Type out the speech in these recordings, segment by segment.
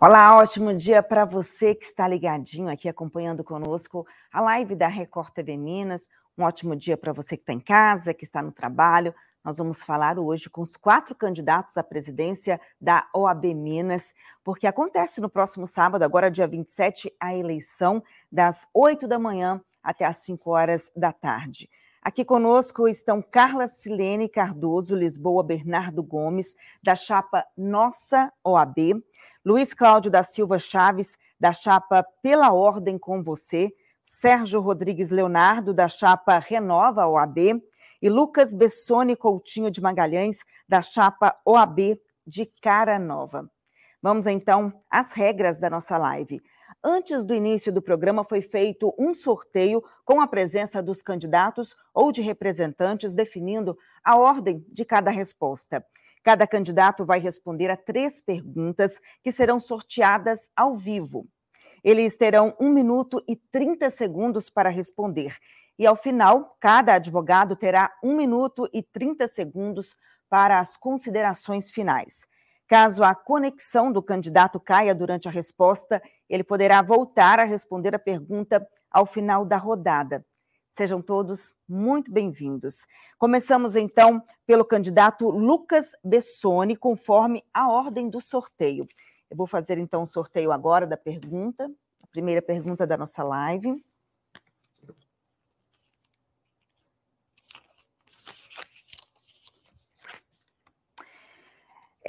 Olá, ótimo dia para você que está ligadinho aqui acompanhando conosco a live da Record TV Minas. Um ótimo dia para você que está em casa, que está no trabalho. Nós vamos falar hoje com os quatro candidatos à presidência da OAB Minas, porque acontece no próximo sábado, agora dia 27, a eleição das 8 da manhã até as 5 horas da tarde. Aqui conosco estão Carla Silene Cardoso, Lisboa Bernardo Gomes, da chapa Nossa OAB, Luiz Cláudio da Silva Chaves, da chapa Pela Ordem com Você, Sérgio Rodrigues Leonardo, da chapa Renova OAB, e Lucas Bessone Coutinho de Magalhães, da chapa OAB de Cara Nova. Vamos então às regras da nossa live. Antes do início do programa, foi feito um sorteio com a presença dos candidatos ou de representantes, definindo a ordem de cada resposta. Cada candidato vai responder a três perguntas que serão sorteadas ao vivo. Eles terão um minuto e 30 segundos para responder. E ao final, cada advogado terá um minuto e 30 segundos para as considerações finais. Caso a conexão do candidato caia durante a resposta, ele poderá voltar a responder a pergunta ao final da rodada. Sejam todos muito bem-vindos. Começamos então pelo candidato Lucas Bessoni, conforme a ordem do sorteio. Eu vou fazer então o sorteio agora da pergunta, a primeira pergunta da nossa live.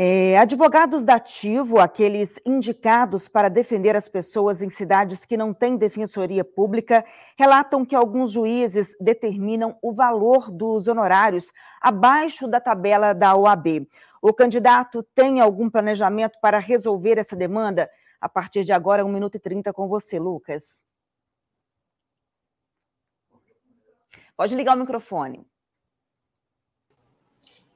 É, advogados da ativo, aqueles indicados para defender as pessoas em cidades que não têm defensoria pública, relatam que alguns juízes determinam o valor dos honorários abaixo da tabela da OAB. O candidato tem algum planejamento para resolver essa demanda? A partir de agora, 1 minuto e 30 com você, Lucas. Pode ligar o microfone.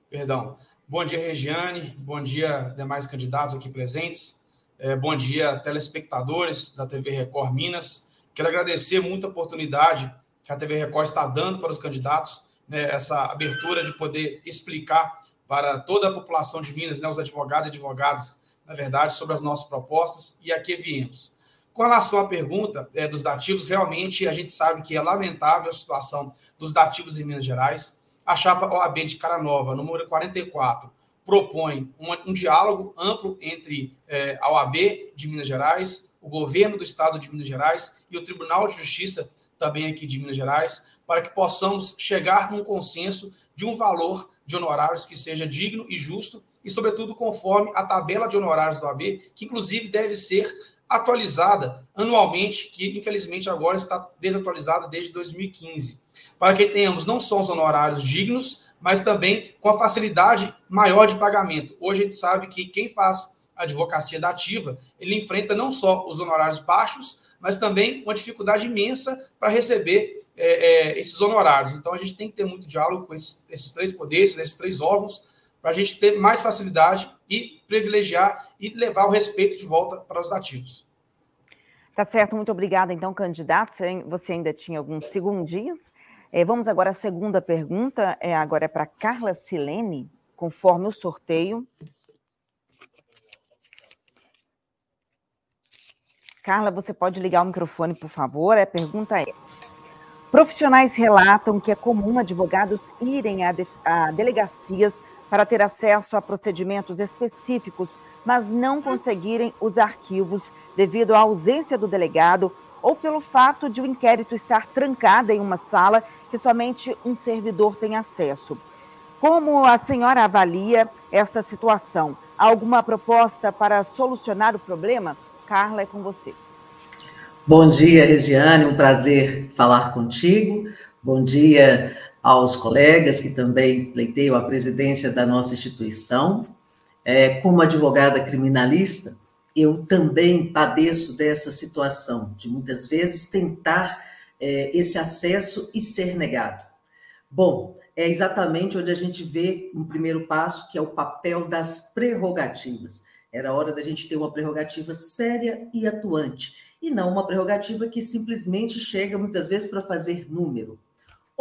Perdão. Bom dia, Regiane. Bom dia, demais candidatos aqui presentes. É, bom dia, telespectadores da TV Record Minas. Quero agradecer muito a oportunidade que a TV Record está dando para os candidatos, né, essa abertura de poder explicar para toda a população de Minas, né, os advogados e advogadas, na verdade, sobre as nossas propostas e a que viemos. Com relação à pergunta é, dos dativos, realmente a gente sabe que é lamentável a situação dos dativos em Minas Gerais a chapa OAB de Cara Nova, número 44, propõe um, um diálogo amplo entre é, a OAB de Minas Gerais, o governo do estado de Minas Gerais e o Tribunal de Justiça também aqui de Minas Gerais, para que possamos chegar num consenso de um valor de honorários que seja digno e justo e, sobretudo, conforme a tabela de honorários do OAB, que inclusive deve ser atualizada anualmente, que infelizmente agora está desatualizada desde 2015, para que tenhamos não só os honorários dignos, mas também com a facilidade maior de pagamento. Hoje a gente sabe que quem faz advocacia da ativa, ele enfrenta não só os honorários baixos, mas também uma dificuldade imensa para receber é, é, esses honorários. Então a gente tem que ter muito diálogo com esses, esses três poderes, esses três órgãos, para a gente ter mais facilidade e privilegiar e levar o respeito de volta para os ativos. Tá certo, muito obrigada, então, candidato. Você ainda tinha alguns segundinhos. É, vamos agora à segunda pergunta. É, agora é para Carla Silene, conforme o sorteio. Carla, você pode ligar o microfone, por favor? A pergunta é: Profissionais relatam que é comum advogados irem a, de, a delegacias para ter acesso a procedimentos específicos, mas não conseguirem os arquivos devido à ausência do delegado ou pelo fato de o inquérito estar trancado em uma sala que somente um servidor tem acesso. Como a senhora avalia essa situação? Há alguma proposta para solucionar o problema? Carla, é com você. Bom dia, Regiane, um prazer falar contigo. Bom dia aos colegas que também pleiteiam a presidência da nossa instituição. É, como advogada criminalista, eu também padeço dessa situação, de muitas vezes tentar é, esse acesso e ser negado. Bom, é exatamente onde a gente vê um primeiro passo, que é o papel das prerrogativas. Era hora da gente ter uma prerrogativa séria e atuante e não uma prerrogativa que simplesmente chega muitas vezes para fazer número.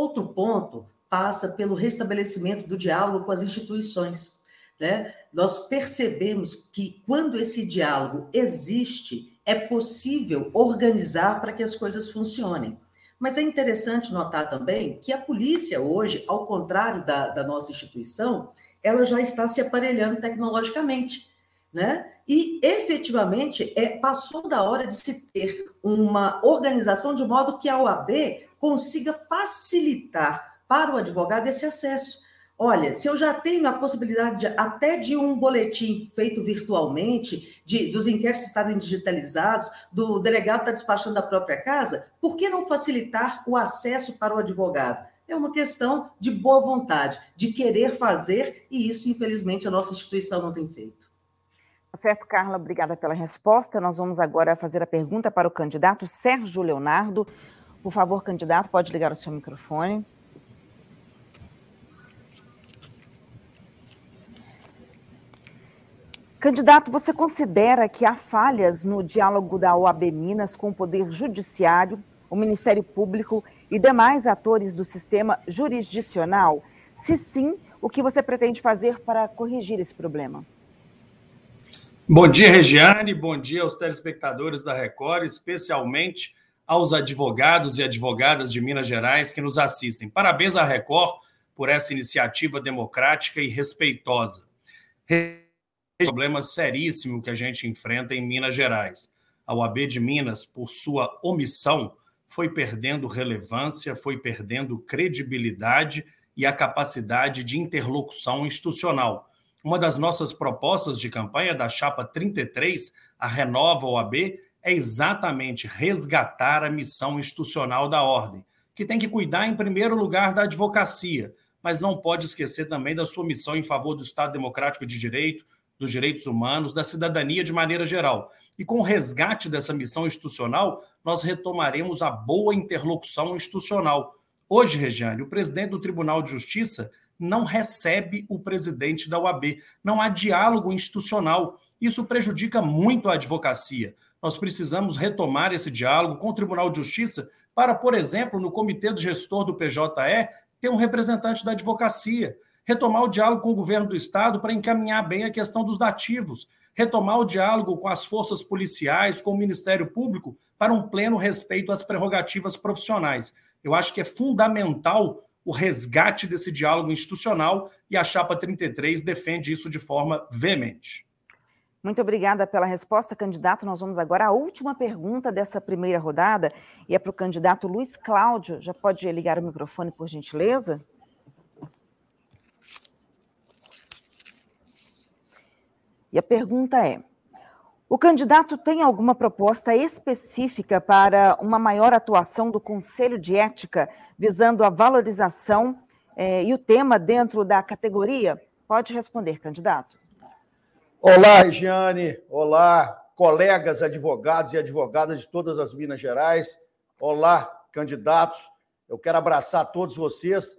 Outro ponto passa pelo restabelecimento do diálogo com as instituições. né, nós percebemos que quando esse diálogo existe, é possível organizar para que as coisas funcionem. Mas é interessante notar também que a polícia hoje, ao contrário da, da nossa instituição, ela já está se aparelhando tecnologicamente, né? E efetivamente é, passou da hora de se ter uma organização de modo que a OAB consiga facilitar para o advogado esse acesso. Olha, se eu já tenho a possibilidade de, até de um boletim feito virtualmente, de, dos inquéritos estarem digitalizados, do delegado estar despachando da própria casa, por que não facilitar o acesso para o advogado? É uma questão de boa vontade, de querer fazer, e isso, infelizmente, a nossa instituição não tem feito. Tá certo, Carla, obrigada pela resposta. Nós vamos agora fazer a pergunta para o candidato Sérgio Leonardo. Por favor, candidato, pode ligar o seu microfone. Candidato, você considera que há falhas no diálogo da OAB Minas com o Poder Judiciário, o Ministério Público e demais atores do sistema jurisdicional? Se sim, o que você pretende fazer para corrigir esse problema? Bom dia, Regiane. Bom dia aos telespectadores da Record, especialmente aos advogados e advogadas de Minas Gerais que nos assistem. Parabéns à Record por essa iniciativa democrática e respeitosa problema seríssimo que a gente enfrenta em Minas Gerais. A UAB de Minas, por sua omissão, foi perdendo relevância, foi perdendo credibilidade e a capacidade de interlocução institucional. Uma das nossas propostas de campanha da Chapa 33, a Renova OAB, é exatamente resgatar a missão institucional da ordem, que tem que cuidar, em primeiro lugar, da advocacia, mas não pode esquecer também da sua missão em favor do Estado Democrático de Direito, dos direitos humanos, da cidadania de maneira geral. E com o resgate dessa missão institucional, nós retomaremos a boa interlocução institucional. Hoje, Regiane, o presidente do Tribunal de Justiça não recebe o presidente da UAB. Não há diálogo institucional. Isso prejudica muito a advocacia. Nós precisamos retomar esse diálogo com o Tribunal de Justiça para, por exemplo, no comitê do gestor do PJE, ter um representante da advocacia retomar o diálogo com o governo do estado para encaminhar bem a questão dos dativos, retomar o diálogo com as forças policiais, com o Ministério Público, para um pleno respeito às prerrogativas profissionais. Eu acho que é fundamental o resgate desse diálogo institucional e a Chapa 33 defende isso de forma veemente. Muito obrigada pela resposta, candidato. Nós vamos agora à última pergunta dessa primeira rodada e é para o candidato Luiz Cláudio. Já pode ligar o microfone, por gentileza? E a pergunta é: o candidato tem alguma proposta específica para uma maior atuação do Conselho de Ética, visando a valorização eh, e o tema dentro da categoria? Pode responder, candidato. Olá, Regiane. Olá, colegas advogados e advogadas de todas as Minas Gerais. Olá, candidatos. Eu quero abraçar todos vocês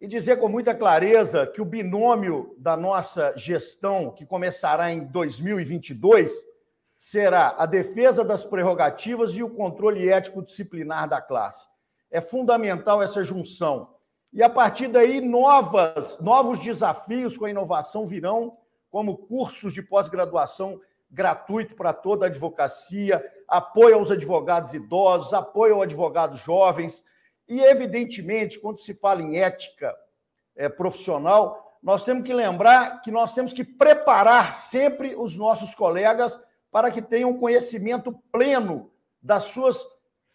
e dizer com muita clareza que o binômio da nossa gestão, que começará em 2022, será a defesa das prerrogativas e o controle ético-disciplinar da classe. É fundamental essa junção. E a partir daí, novas, novos desafios com a inovação virão, como cursos de pós-graduação gratuito para toda a advocacia, apoio aos advogados idosos, apoio aos advogados jovens, e, evidentemente, quando se fala em ética é, profissional, nós temos que lembrar que nós temos que preparar sempre os nossos colegas para que tenham conhecimento pleno das suas,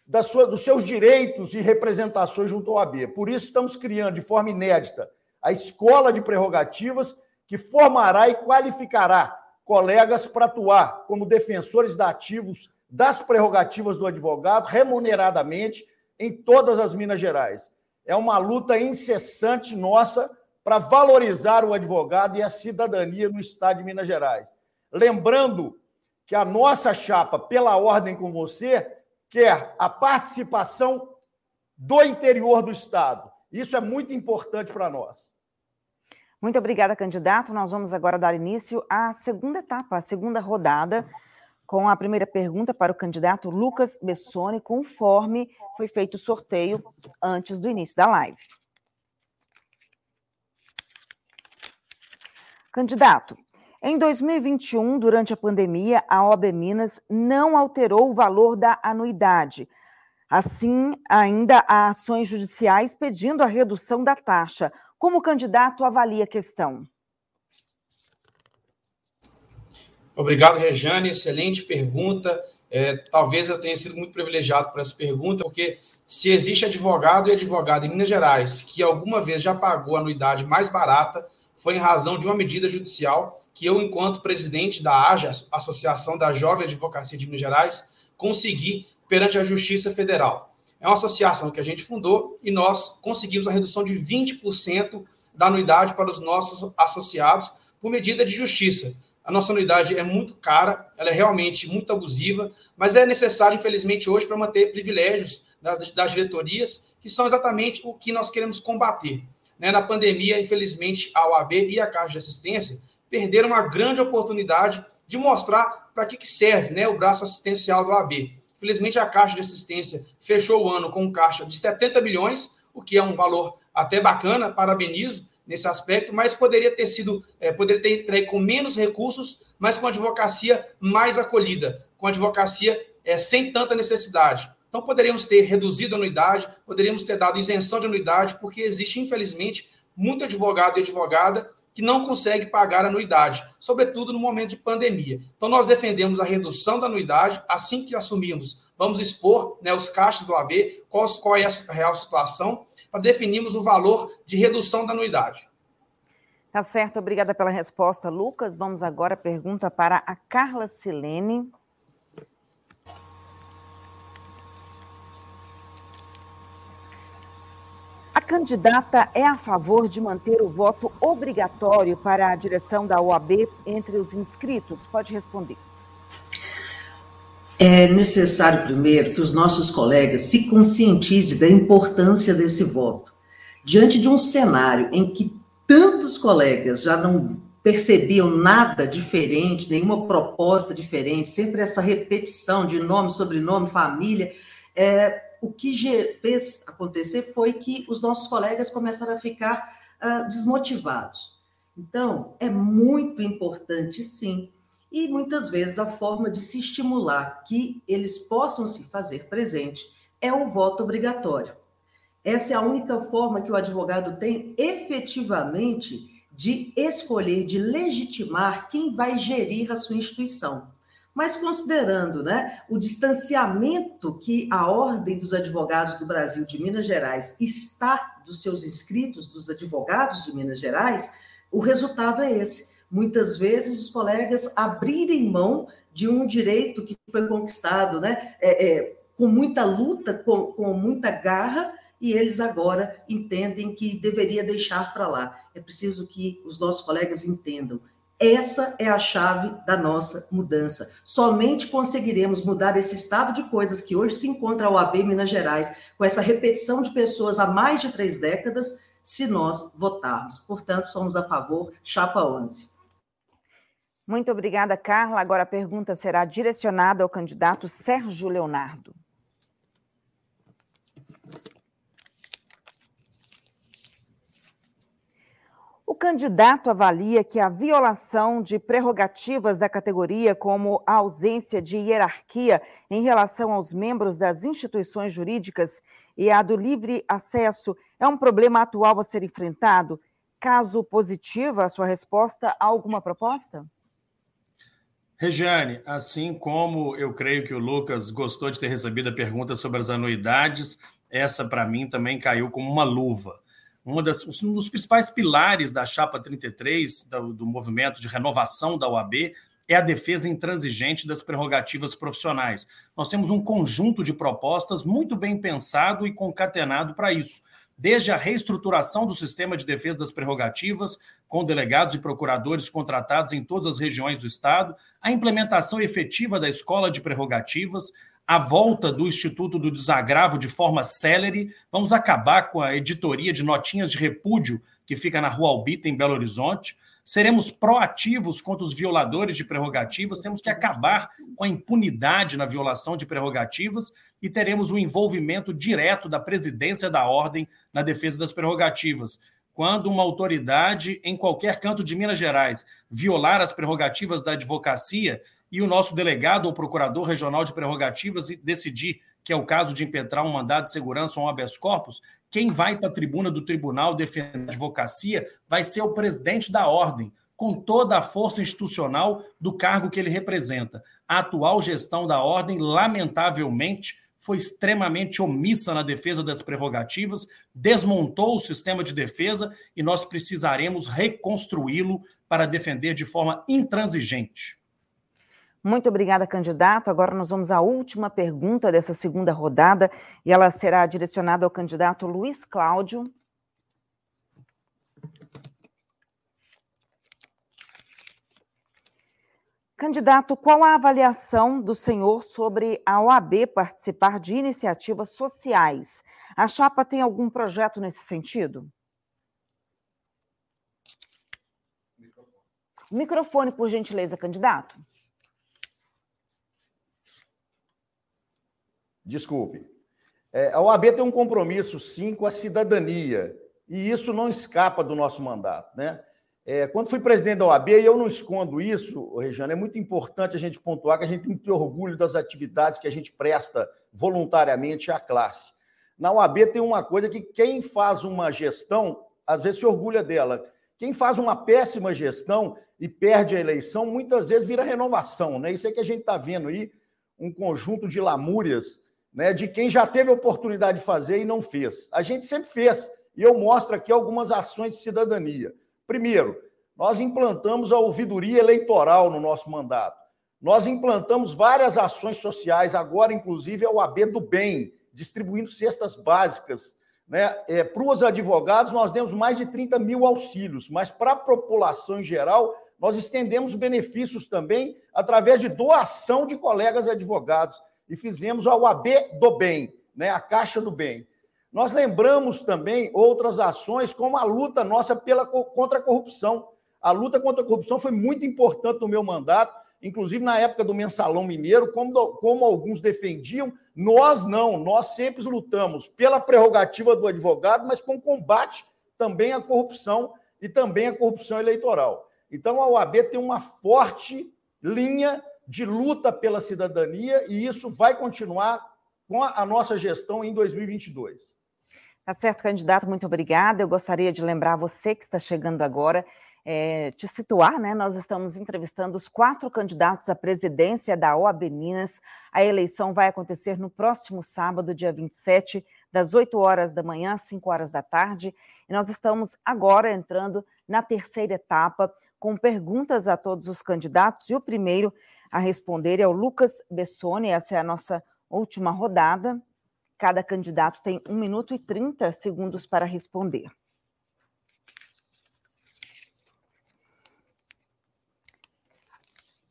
das suas, dos seus direitos e representações junto ao AB. Por isso, estamos criando de forma inédita a Escola de Prerrogativas, que formará e qualificará colegas para atuar como defensores dativos das prerrogativas do advogado, remuneradamente, em todas as Minas Gerais. É uma luta incessante nossa para valorizar o advogado e a cidadania no estado de Minas Gerais. Lembrando que a nossa chapa, pela ordem com você, quer a participação do interior do estado. Isso é muito importante para nós. Muito obrigada, candidato. Nós vamos agora dar início à segunda etapa, a segunda rodada com a primeira pergunta para o candidato Lucas Bessoni, conforme foi feito o sorteio antes do início da live. Candidato, em 2021, durante a pandemia, a OAB Minas não alterou o valor da anuidade. Assim, ainda há ações judiciais pedindo a redução da taxa. Como o candidato avalia a questão? Obrigado, Rejane. Excelente pergunta. É, talvez eu tenha sido muito privilegiado por essa pergunta, porque se existe advogado e advogada em Minas Gerais que alguma vez já pagou a anuidade mais barata, foi em razão de uma medida judicial que eu, enquanto presidente da AJA, Associação da Jovem Advocacia de Minas Gerais, consegui perante a Justiça Federal. É uma associação que a gente fundou e nós conseguimos a redução de 20% da anuidade para os nossos associados por medida de justiça. A nossa anuidade é muito cara, ela é realmente muito abusiva, mas é necessário, infelizmente, hoje para manter privilégios das, das diretorias, que são exatamente o que nós queremos combater. Né? Na pandemia, infelizmente, a OAB e a Caixa de Assistência perderam uma grande oportunidade de mostrar para que, que serve né, o braço assistencial da OAB. Infelizmente, a Caixa de Assistência fechou o ano com caixa de 70 milhões, o que é um valor até bacana, parabenizo nesse aspecto, mas poderia ter sido, é, poderia ter entregue com menos recursos, mas com advocacia mais acolhida, com advocacia é, sem tanta necessidade. Então, poderíamos ter reduzido a anuidade, poderíamos ter dado isenção de anuidade, porque existe, infelizmente, muito advogado e advogada que não consegue pagar anuidade, sobretudo no momento de pandemia. Então, nós defendemos a redução da anuidade assim que assumimos. Vamos expor né, os caixas do AB, qual, qual é a real situação, para definirmos o valor de redução da anuidade. Tá certo, obrigada pela resposta, Lucas. Vamos agora à pergunta para a Carla Silene. Candidata é a favor de manter o voto obrigatório para a direção da OAB entre os inscritos? Pode responder. É necessário, primeiro, que os nossos colegas se conscientizem da importância desse voto. Diante de um cenário em que tantos colegas já não percebiam nada diferente, nenhuma proposta diferente, sempre essa repetição de nome, sobrenome, família, é, o que fez acontecer foi que os nossos colegas começaram a ficar uh, desmotivados. Então, é muito importante, sim, e muitas vezes a forma de se estimular que eles possam se fazer presente é o voto obrigatório. Essa é a única forma que o advogado tem efetivamente de escolher, de legitimar quem vai gerir a sua instituição. Mas considerando né, o distanciamento que a Ordem dos Advogados do Brasil de Minas Gerais está dos seus inscritos, dos advogados de Minas Gerais, o resultado é esse. Muitas vezes os colegas abrirem mão de um direito que foi conquistado né, é, é, com muita luta, com, com muita garra, e eles agora entendem que deveria deixar para lá. É preciso que os nossos colegas entendam essa é a chave da nossa mudança. Somente conseguiremos mudar esse estado de coisas que hoje se encontra a OAB Minas Gerais, com essa repetição de pessoas há mais de três décadas, se nós votarmos. Portanto, somos a favor, chapa 11. Muito obrigada, Carla. Agora a pergunta será direcionada ao candidato Sérgio Leonardo. O candidato avalia que a violação de prerrogativas da categoria, como a ausência de hierarquia em relação aos membros das instituições jurídicas e a do livre acesso, é um problema atual a ser enfrentado? Caso positiva, a sua resposta, há alguma proposta? Regiane, assim como eu creio que o Lucas gostou de ter recebido a pergunta sobre as anuidades, essa para mim também caiu como uma luva uma das, um dos principais pilares da Chapa 33, do, do movimento de renovação da OAB, é a defesa intransigente das prerrogativas profissionais. Nós temos um conjunto de propostas muito bem pensado e concatenado para isso. Desde a reestruturação do sistema de defesa das prerrogativas, com delegados e procuradores contratados em todas as regiões do Estado, a implementação efetiva da escola de prerrogativas, a volta do Instituto do Desagravo de forma célere. Vamos acabar com a editoria de notinhas de repúdio que fica na Rua Albita, em Belo Horizonte. Seremos proativos contra os violadores de prerrogativas, temos que acabar com a impunidade na violação de prerrogativas e teremos o um envolvimento direto da presidência da ordem na defesa das prerrogativas. Quando uma autoridade em qualquer canto de Minas Gerais violar as prerrogativas da advocacia e o nosso delegado ou procurador regional de prerrogativas decidir que é o caso de impetrar um mandado de segurança ou um habeas corpus, quem vai para a tribuna do tribunal defender a advocacia vai ser o presidente da ordem, com toda a força institucional do cargo que ele representa. A atual gestão da ordem, lamentavelmente, foi extremamente omissa na defesa das prerrogativas, desmontou o sistema de defesa e nós precisaremos reconstruí-lo para defender de forma intransigente. Muito obrigada, candidato. Agora nós vamos à última pergunta dessa segunda rodada e ela será direcionada ao candidato Luiz Cláudio. Candidato, qual a avaliação do senhor sobre a OAB participar de iniciativas sociais? A chapa tem algum projeto nesse sentido? Microfone, por gentileza, candidato. Desculpe. É, a OAB tem um compromisso, sim, com a cidadania, e isso não escapa do nosso mandato, né? É, quando fui presidente da OAB, e eu não escondo isso, Regiane, é muito importante a gente pontuar que a gente tem que ter orgulho das atividades que a gente presta voluntariamente à classe. Na OAB tem uma coisa que quem faz uma gestão, às vezes se orgulha dela. Quem faz uma péssima gestão e perde a eleição, muitas vezes vira renovação. Né? Isso é que a gente está vendo aí, um conjunto de lamúrias né, de quem já teve oportunidade de fazer e não fez. A gente sempre fez. E eu mostro aqui algumas ações de cidadania. Primeiro, nós implantamos a ouvidoria eleitoral no nosso mandato. Nós implantamos várias ações sociais, agora, inclusive, é o AB do Bem, distribuindo cestas básicas. Né? É, para os advogados, nós demos mais de 30 mil auxílios, mas para a população em geral, nós estendemos benefícios também através de doação de colegas advogados e fizemos a UAB do Bem, né? a Caixa do Bem. Nós lembramos também outras ações, como a luta nossa pela, contra a corrupção. A luta contra a corrupção foi muito importante no meu mandato, inclusive na época do mensalão mineiro, como, como alguns defendiam, nós não, nós sempre lutamos pela prerrogativa do advogado, mas com combate também à corrupção e também à corrupção eleitoral. Então a OAB tem uma forte linha de luta pela cidadania e isso vai continuar com a nossa gestão em 2022. Tá certo, candidato, muito obrigada. Eu gostaria de lembrar você que está chegando agora, é, te situar, né? Nós estamos entrevistando os quatro candidatos à presidência da OAB Minas. A eleição vai acontecer no próximo sábado, dia 27, das 8 horas da manhã às 5 horas da tarde. E nós estamos agora entrando na terceira etapa, com perguntas a todos os candidatos. E o primeiro a responder é o Lucas Bessoni, essa é a nossa última rodada. Cada candidato tem 1 minuto e 30 segundos para responder.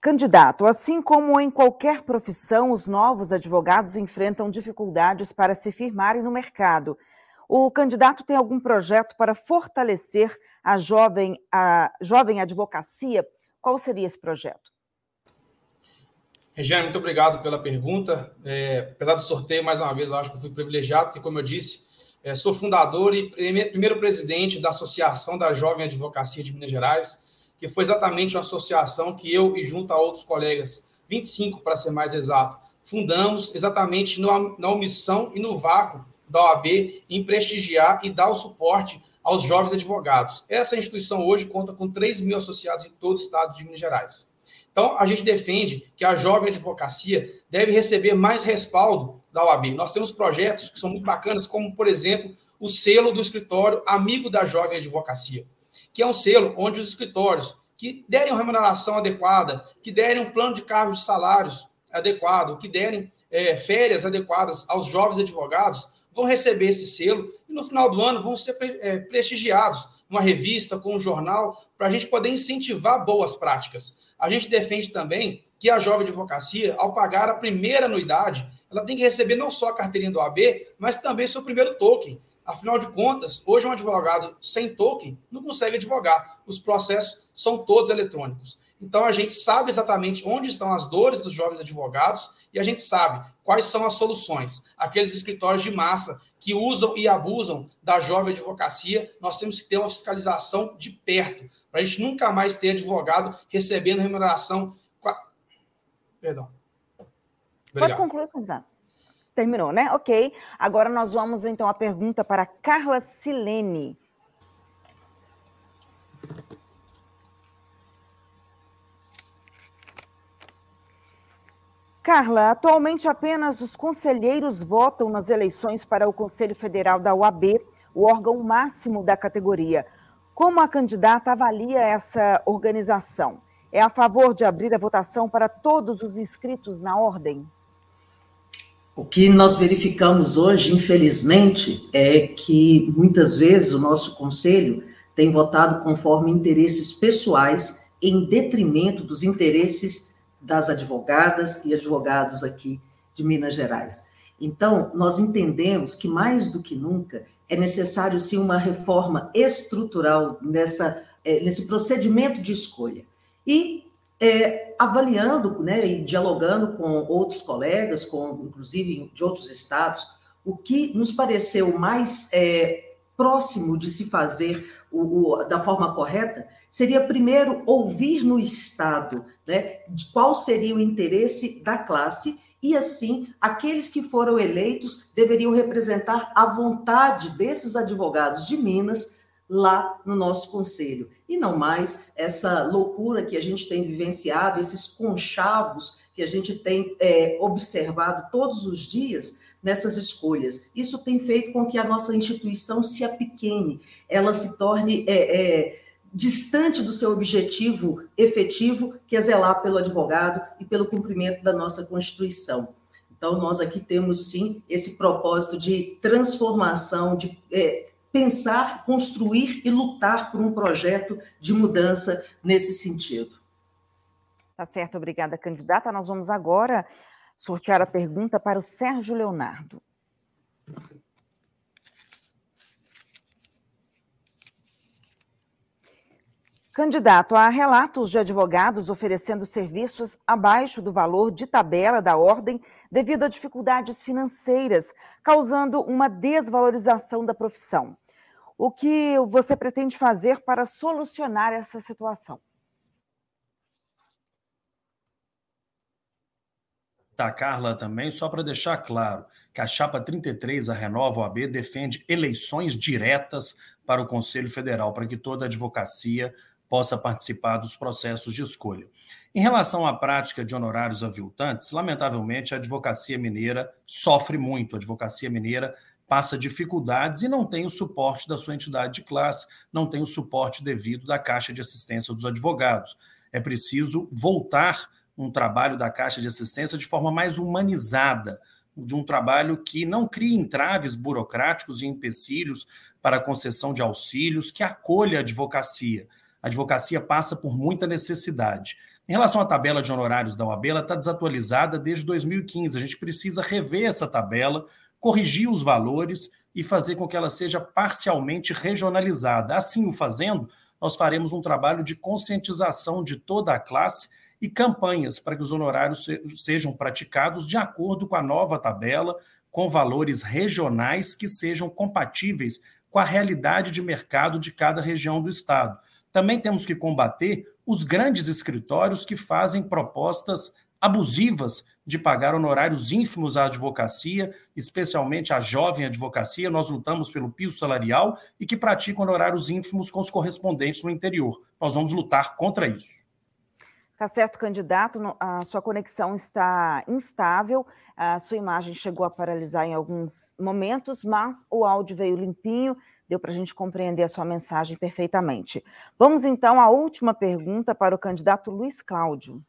Candidato, assim como em qualquer profissão, os novos advogados enfrentam dificuldades para se firmarem no mercado. O candidato tem algum projeto para fortalecer a jovem, a jovem advocacia? Qual seria esse projeto? Regiane, muito obrigado pela pergunta. É, apesar do sorteio, mais uma vez, acho que fui privilegiado, porque, como eu disse, é, sou fundador e primeiro presidente da Associação da Jovem Advocacia de Minas Gerais, que foi exatamente uma associação que eu e junto a outros colegas, 25 para ser mais exato, fundamos exatamente no, na omissão e no vácuo da OAB em prestigiar e dar o suporte aos jovens advogados. Essa instituição hoje conta com 3 mil associados em todo o estado de Minas Gerais. Então, a gente defende que a jovem advocacia deve receber mais respaldo da OAB. Nós temos projetos que são muito bacanas, como, por exemplo, o selo do escritório Amigo da Jovem Advocacia, que é um selo onde os escritórios que derem uma remuneração adequada, que derem um plano de cargos de salários adequado, que derem é, férias adequadas aos jovens advogados, vão receber esse selo e no final do ano vão ser é, prestigiados uma revista, com um jornal, para a gente poder incentivar boas práticas. A gente defende também que a jovem advocacia, ao pagar a primeira anuidade, ela tem que receber não só a carteirinha do AB, mas também seu primeiro token. Afinal de contas, hoje um advogado sem token não consegue advogar. Os processos são todos eletrônicos. Então a gente sabe exatamente onde estão as dores dos jovens advogados e a gente sabe quais são as soluções. Aqueles escritórios de massa que usam e abusam da jovem advocacia, nós temos que ter uma fiscalização de perto, para a gente nunca mais ter advogado recebendo remuneração. Perdão. Obrigado. Pode concluir, candidato. Terminou, né? Ok. Agora nós vamos então à pergunta para Carla Silene. Carla, atualmente apenas os conselheiros votam nas eleições para o Conselho Federal da UAB, o órgão máximo da categoria. Como a candidata avalia essa organização? É a favor de abrir a votação para todos os inscritos na ordem? O que nós verificamos hoje, infelizmente, é que muitas vezes o nosso conselho tem votado conforme interesses pessoais em detrimento dos interesses das advogadas e advogados aqui de Minas Gerais. Então, nós entendemos que mais do que nunca é necessário sim uma reforma estrutural nessa, é, nesse procedimento de escolha. E é, avaliando né, e dialogando com outros colegas, com inclusive de outros estados, o que nos pareceu mais é, próximo de se fazer o, o, da forma correta seria primeiro ouvir no Estado né, qual seria o interesse da classe e assim aqueles que foram eleitos deveriam representar a vontade desses advogados de Minas lá no nosso conselho. E não mais essa loucura que a gente tem vivenciado, esses conchavos que a gente tem é, observado todos os dias nessas escolhas. Isso tem feito com que a nossa instituição se apequene, ela se torne é, é, distante do seu objetivo efetivo, que é zelar pelo advogado e pelo cumprimento da nossa Constituição. Então, nós aqui temos sim esse propósito de transformação, de é, pensar, construir e lutar por um projeto de mudança nesse sentido. Tá certo, obrigada, candidata. Nós vamos agora sortear a pergunta para o Sérgio Leonardo. Candidato, há relatos de advogados oferecendo serviços abaixo do valor de tabela da ordem devido a dificuldades financeiras, causando uma desvalorização da profissão. O que você pretende fazer para solucionar essa situação? Da Carla também, só para deixar claro que a Chapa 33, a Renova OAB, defende eleições diretas para o Conselho Federal, para que toda a advocacia possa participar dos processos de escolha. Em relação à prática de honorários aviltantes, lamentavelmente a advocacia mineira sofre muito. A advocacia mineira passa dificuldades e não tem o suporte da sua entidade de classe, não tem o suporte devido da Caixa de Assistência dos Advogados. É preciso voltar um trabalho da Caixa de Assistência de forma mais humanizada, de um trabalho que não crie entraves burocráticos e empecilhos para a concessão de auxílios, que acolha a advocacia a advocacia passa por muita necessidade. Em relação à tabela de honorários da OAB, ela está desatualizada desde 2015. A gente precisa rever essa tabela, corrigir os valores e fazer com que ela seja parcialmente regionalizada. Assim o fazendo, nós faremos um trabalho de conscientização de toda a classe e campanhas para que os honorários sejam praticados de acordo com a nova tabela, com valores regionais que sejam compatíveis com a realidade de mercado de cada região do Estado. Também temos que combater os grandes escritórios que fazem propostas abusivas de pagar honorários ínfimos à advocacia, especialmente à jovem advocacia. Nós lutamos pelo piso salarial e que praticam honorários ínfimos com os correspondentes no interior. Nós vamos lutar contra isso. Tá certo, candidato. A sua conexão está instável, a sua imagem chegou a paralisar em alguns momentos, mas o áudio veio limpinho. Deu para a gente compreender a sua mensagem perfeitamente. Vamos então à última pergunta para o candidato Luiz Cláudio.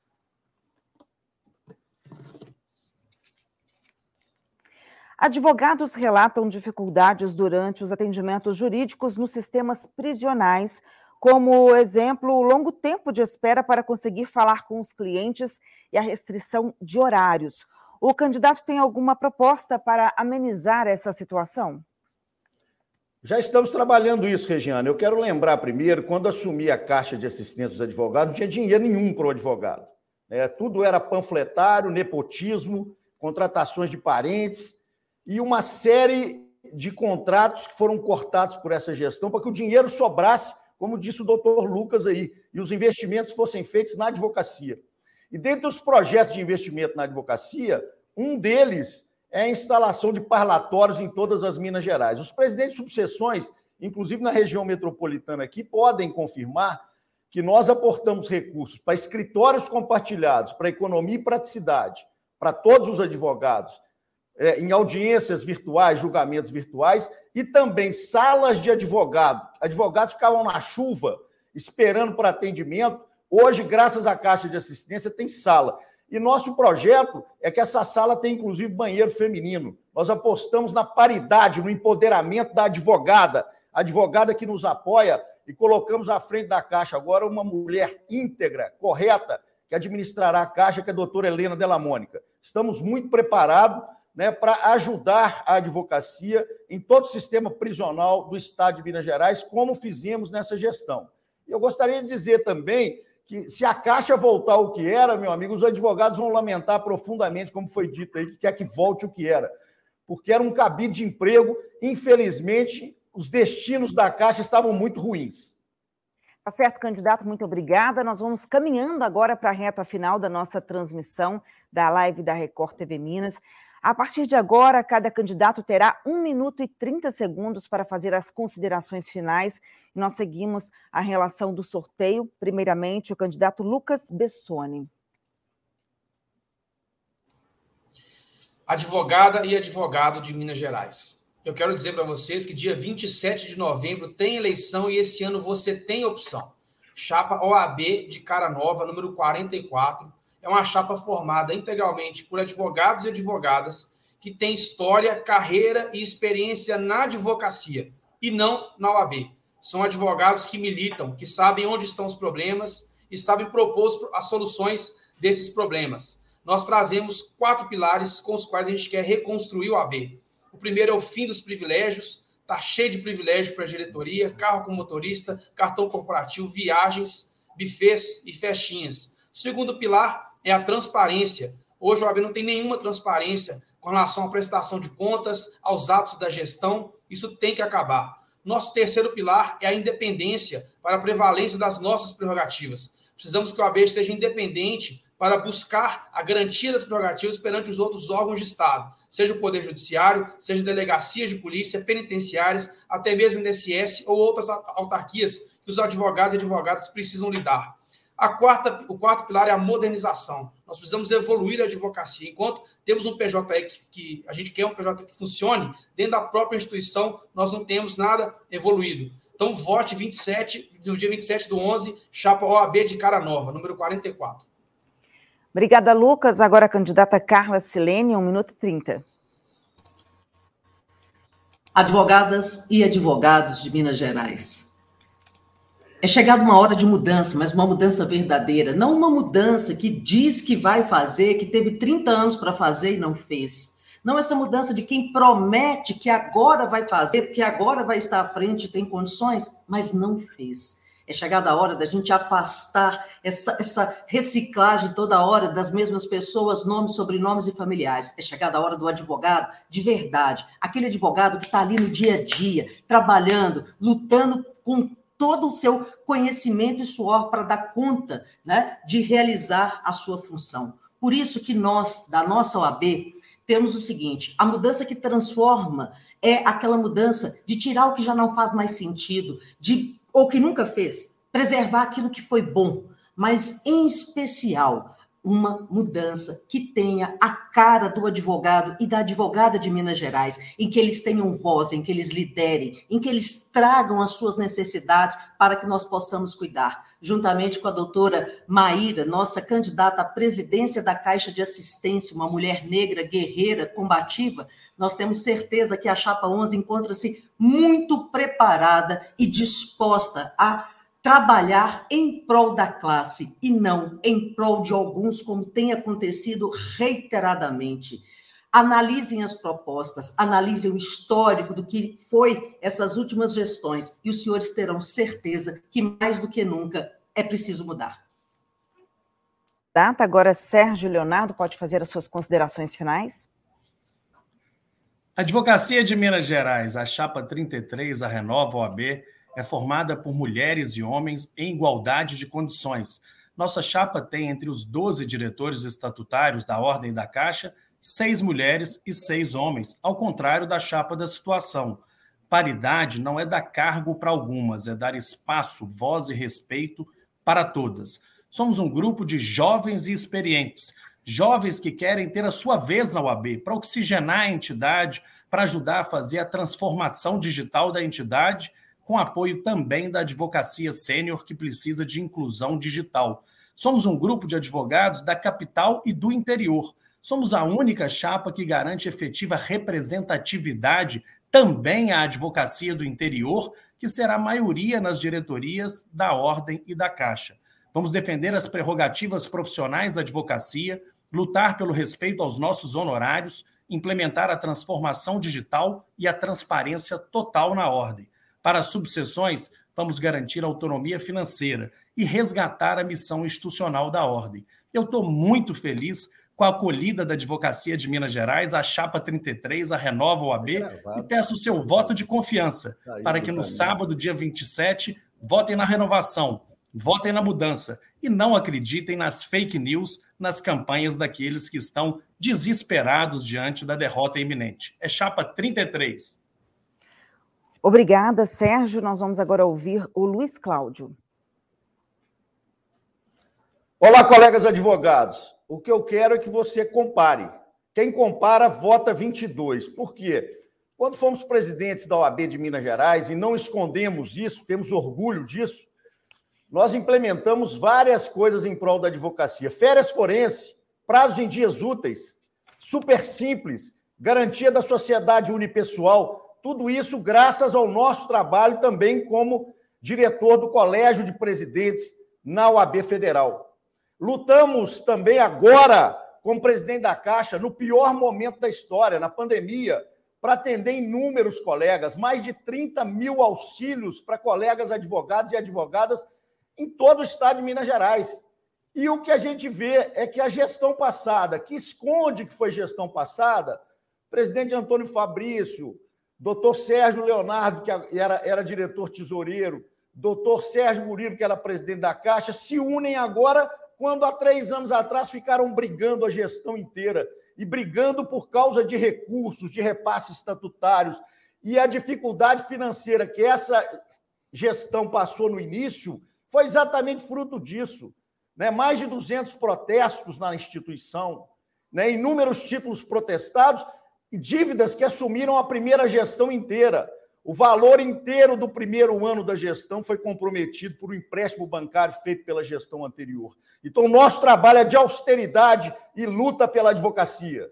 Advogados relatam dificuldades durante os atendimentos jurídicos nos sistemas prisionais, como exemplo, o longo tempo de espera para conseguir falar com os clientes e a restrição de horários. O candidato tem alguma proposta para amenizar essa situação? Já estamos trabalhando isso, Regiane. Eu quero lembrar primeiro, quando assumi a Caixa de Assistência dos Advogados, não tinha dinheiro nenhum para o advogado. É, tudo era panfletário, nepotismo, contratações de parentes e uma série de contratos que foram cortados por essa gestão para que o dinheiro sobrasse, como disse o doutor Lucas aí, e os investimentos fossem feitos na advocacia. E dentre os projetos de investimento na advocacia, um deles é a instalação de parlatórios em todas as Minas Gerais. Os presidentes de subseções, inclusive na região metropolitana aqui, podem confirmar que nós aportamos recursos para escritórios compartilhados, para economia e praticidade, para todos os advogados, é, em audiências virtuais, julgamentos virtuais, e também salas de advogado. Advogados ficavam na chuva, esperando por atendimento. Hoje, graças à Caixa de Assistência, tem sala. E nosso projeto é que essa sala tenha, inclusive, banheiro feminino. Nós apostamos na paridade, no empoderamento da advogada, a advogada que nos apoia, e colocamos à frente da Caixa agora uma mulher íntegra, correta, que administrará a Caixa, que é a doutora Helena Della Mônica. Estamos muito preparados né, para ajudar a advocacia em todo o sistema prisional do Estado de Minas Gerais, como fizemos nessa gestão. Eu gostaria de dizer também que se a Caixa voltar ao que era, meu amigo, os advogados vão lamentar profundamente, como foi dito aí, que quer que volte o que era. Porque era um cabide de emprego, infelizmente, os destinos da Caixa estavam muito ruins. Tá certo, candidato, muito obrigada. Nós vamos caminhando agora para a reta final da nossa transmissão da live da Record TV Minas. A partir de agora, cada candidato terá 1 minuto e 30 segundos para fazer as considerações finais. Nós seguimos a relação do sorteio. Primeiramente, o candidato Lucas Bessoni. Advogada e advogado de Minas Gerais. Eu quero dizer para vocês que dia 27 de novembro tem eleição e esse ano você tem opção. Chapa OAB de Cara Nova, número 44 é uma chapa formada integralmente por advogados e advogadas que têm história, carreira e experiência na advocacia e não na OAB. São advogados que militam, que sabem onde estão os problemas e sabem propor as soluções desses problemas. Nós trazemos quatro pilares com os quais a gente quer reconstruir o AB. O primeiro é o fim dos privilégios, está cheio de privilégio para a diretoria, carro com motorista, cartão corporativo, viagens, bufês e festinhas. O segundo pilar é a transparência. Hoje o OAB não tem nenhuma transparência com relação à prestação de contas, aos atos da gestão. Isso tem que acabar. Nosso terceiro pilar é a independência para a prevalência das nossas prerrogativas. Precisamos que o OAB seja independente para buscar a garantia das prerrogativas perante os outros órgãos de Estado, seja o Poder Judiciário, seja delegacias de polícia, penitenciárias, até mesmo INSS ou outras autarquias que os advogados e advogadas precisam lidar. A quarta, o quarto pilar é a modernização. Nós precisamos evoluir a advocacia. Enquanto temos um PJ que, que a gente quer um PJ que funcione, dentro da própria instituição, nós não temos nada evoluído. Então, vote 27, no dia 27 do 11, chapa OAB de Cara Nova, número 44. Obrigada, Lucas. Agora a candidata Carla Silene, 1 minuto e 30. Advogadas e advogados de Minas Gerais. É chegada uma hora de mudança, mas uma mudança verdadeira, não uma mudança que diz que vai fazer, que teve 30 anos para fazer e não fez. Não essa mudança de quem promete que agora vai fazer, porque agora vai estar à frente, tem condições, mas não fez. É chegada a hora da gente afastar essa, essa reciclagem toda hora das mesmas pessoas, nomes, sobrenomes e familiares. É chegada a hora do advogado de verdade, aquele advogado que está ali no dia a dia, trabalhando, lutando com todo o seu conhecimento e suor para dar conta né, de realizar a sua função. Por isso que nós, da nossa OAB, temos o seguinte: a mudança que transforma é aquela mudança de tirar o que já não faz mais sentido, de ou que nunca fez, preservar aquilo que foi bom, mas em especial uma mudança que tenha a cara do advogado e da advogada de Minas Gerais, em que eles tenham voz, em que eles liderem, em que eles tragam as suas necessidades para que nós possamos cuidar. Juntamente com a doutora Maíra, nossa candidata à presidência da Caixa de Assistência, uma mulher negra, guerreira, combativa, nós temos certeza que a Chapa 11 encontra-se muito preparada e disposta a trabalhar em prol da classe e não em prol de alguns, como tem acontecido reiteradamente. analisem as propostas, analisem o histórico do que foi essas últimas gestões e os senhores terão certeza que mais do que nunca é preciso mudar. Data agora Sérgio Leonardo pode fazer as suas considerações finais. A Advocacia de Minas Gerais, a chapa 33, a Renova OAB, é formada por mulheres e homens em igualdade de condições. Nossa chapa tem entre os 12 diretores estatutários da Ordem da Caixa seis mulheres e seis homens, ao contrário da chapa da situação. Paridade não é dar cargo para algumas, é dar espaço, voz e respeito para todas. Somos um grupo de jovens e experientes, jovens que querem ter a sua vez na UAB, para oxigenar a entidade, para ajudar a fazer a transformação digital da entidade, com apoio também da advocacia sênior que precisa de inclusão digital. Somos um grupo de advogados da capital e do interior Somos a única chapa que garante efetiva representatividade também à advocacia do interior, que será maioria nas diretorias da Ordem e da Caixa. Vamos defender as prerrogativas profissionais da advocacia, lutar pelo respeito aos nossos honorários, implementar a transformação digital e a transparência total na ordem. Para as subseções, vamos garantir autonomia financeira e resgatar a missão institucional da ordem. Eu estou muito feliz com a acolhida da Advocacia de Minas Gerais, a Chapa 33, a Renova OAB, e peço o seu voto de confiança para que no sábado, dia 27, votem na renovação, votem na mudança e não acreditem nas fake news, nas campanhas daqueles que estão desesperados diante da derrota iminente. É Chapa 33. Obrigada, Sérgio. Nós vamos agora ouvir o Luiz Cláudio. Olá, colegas advogados. O que eu quero é que você compare. Quem compara, vota 22. Por quê? Quando fomos presidentes da OAB de Minas Gerais, e não escondemos isso, temos orgulho disso, nós implementamos várias coisas em prol da advocacia. Férias forense, prazos em dias úteis, super simples, garantia da sociedade unipessoal, tudo isso graças ao nosso trabalho também como diretor do Colégio de Presidentes na OAB Federal. Lutamos também agora, como presidente da Caixa, no pior momento da história, na pandemia, para atender inúmeros colegas, mais de 30 mil auxílios para colegas advogados e advogadas em todo o estado de Minas Gerais. E o que a gente vê é que a gestão passada, que esconde que foi gestão passada, presidente Antônio Fabrício, doutor Sérgio Leonardo, que era, era diretor tesoureiro, doutor Sérgio Murilo, que era presidente da Caixa, se unem agora quando há três anos atrás ficaram brigando a gestão inteira e brigando por causa de recursos, de repasses estatutários e a dificuldade financeira que essa gestão passou no início foi exatamente fruto disso. Né? Mais de 200 protestos na instituição, né? inúmeros títulos protestados dívidas que assumiram a primeira gestão inteira. O valor inteiro do primeiro ano da gestão foi comprometido por um empréstimo bancário feito pela gestão anterior. Então, nosso trabalho é de austeridade e luta pela advocacia.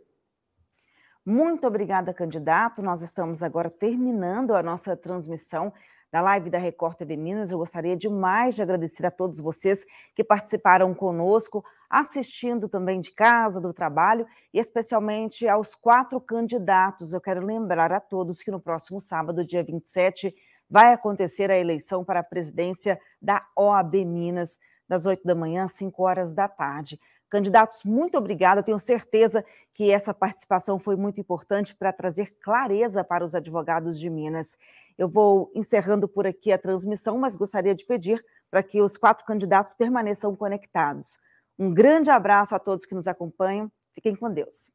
Muito obrigada, candidato. Nós estamos agora terminando a nossa transmissão da live da Record TV Minas. Eu gostaria demais de agradecer a todos vocês que participaram conosco, assistindo também de casa, do trabalho, e especialmente aos quatro candidatos. Eu quero lembrar a todos que no próximo sábado, dia 27, vai acontecer a eleição para a presidência da OAB Minas das 8 da manhã às 5 horas da tarde. Candidatos, muito obrigada. Tenho certeza que essa participação foi muito importante para trazer clareza para os advogados de Minas. Eu vou encerrando por aqui a transmissão, mas gostaria de pedir para que os quatro candidatos permaneçam conectados. Um grande abraço a todos que nos acompanham. Fiquem com Deus.